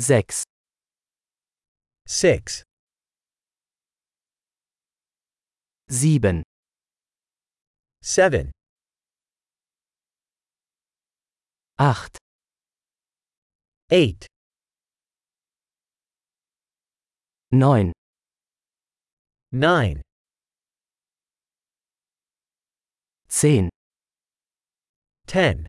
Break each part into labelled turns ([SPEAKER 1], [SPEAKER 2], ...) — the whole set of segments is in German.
[SPEAKER 1] 6,
[SPEAKER 2] 6,
[SPEAKER 1] 7,
[SPEAKER 2] 7,
[SPEAKER 1] 8,
[SPEAKER 2] 8,
[SPEAKER 1] 9,
[SPEAKER 2] 9,
[SPEAKER 1] 10,
[SPEAKER 2] 10,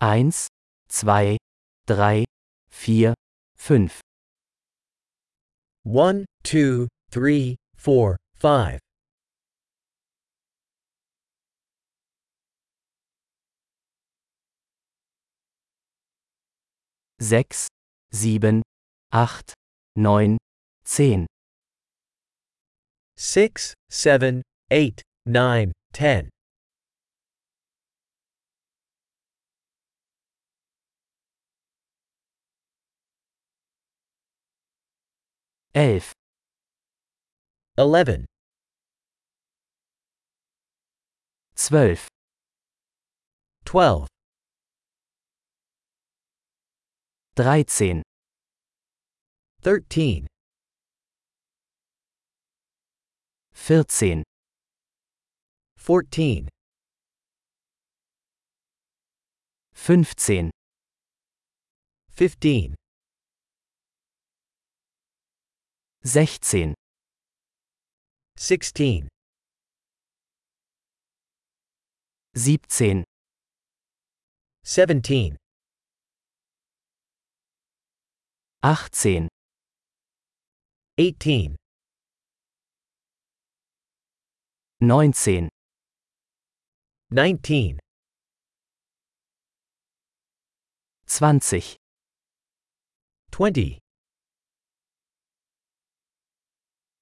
[SPEAKER 1] 1, 2, 3, 4, 5,
[SPEAKER 2] 1, 2, 3, 4, 5,
[SPEAKER 1] 6, 7, 8, 9, 10,
[SPEAKER 2] 6, 7, 8, 9, 10,
[SPEAKER 1] 11,
[SPEAKER 2] 11,
[SPEAKER 1] 12,
[SPEAKER 2] 12,
[SPEAKER 1] 13,
[SPEAKER 2] 13,
[SPEAKER 1] 14,
[SPEAKER 2] 14,
[SPEAKER 1] 15,
[SPEAKER 2] 15,
[SPEAKER 1] 16,
[SPEAKER 2] 16,
[SPEAKER 1] 17,
[SPEAKER 2] 17,
[SPEAKER 1] 18,
[SPEAKER 2] 18,
[SPEAKER 1] 19,
[SPEAKER 2] 19,
[SPEAKER 1] 20,
[SPEAKER 2] 20,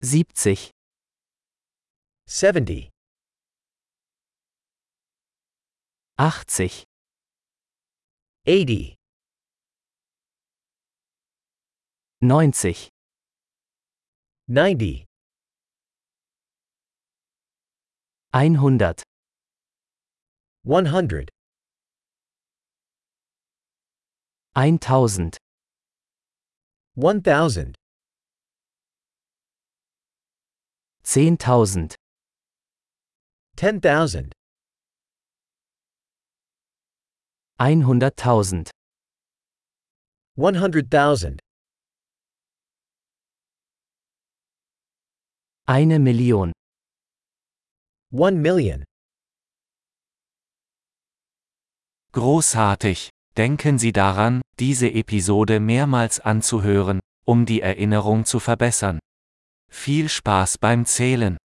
[SPEAKER 1] 70,
[SPEAKER 2] 70,
[SPEAKER 1] 80,
[SPEAKER 2] 80,
[SPEAKER 1] 90,
[SPEAKER 2] 90,
[SPEAKER 1] 100,
[SPEAKER 2] 100,
[SPEAKER 1] 1000,
[SPEAKER 2] 1000,
[SPEAKER 1] 10.000,
[SPEAKER 2] 10,000,
[SPEAKER 1] 100.000,
[SPEAKER 2] 100,000,
[SPEAKER 1] eine Million,
[SPEAKER 2] 1 million.
[SPEAKER 3] Großartig! Denken Sie daran, diese Episode mehrmals anzuhören, um die Erinnerung zu verbessern. Viel Spaß beim Zählen!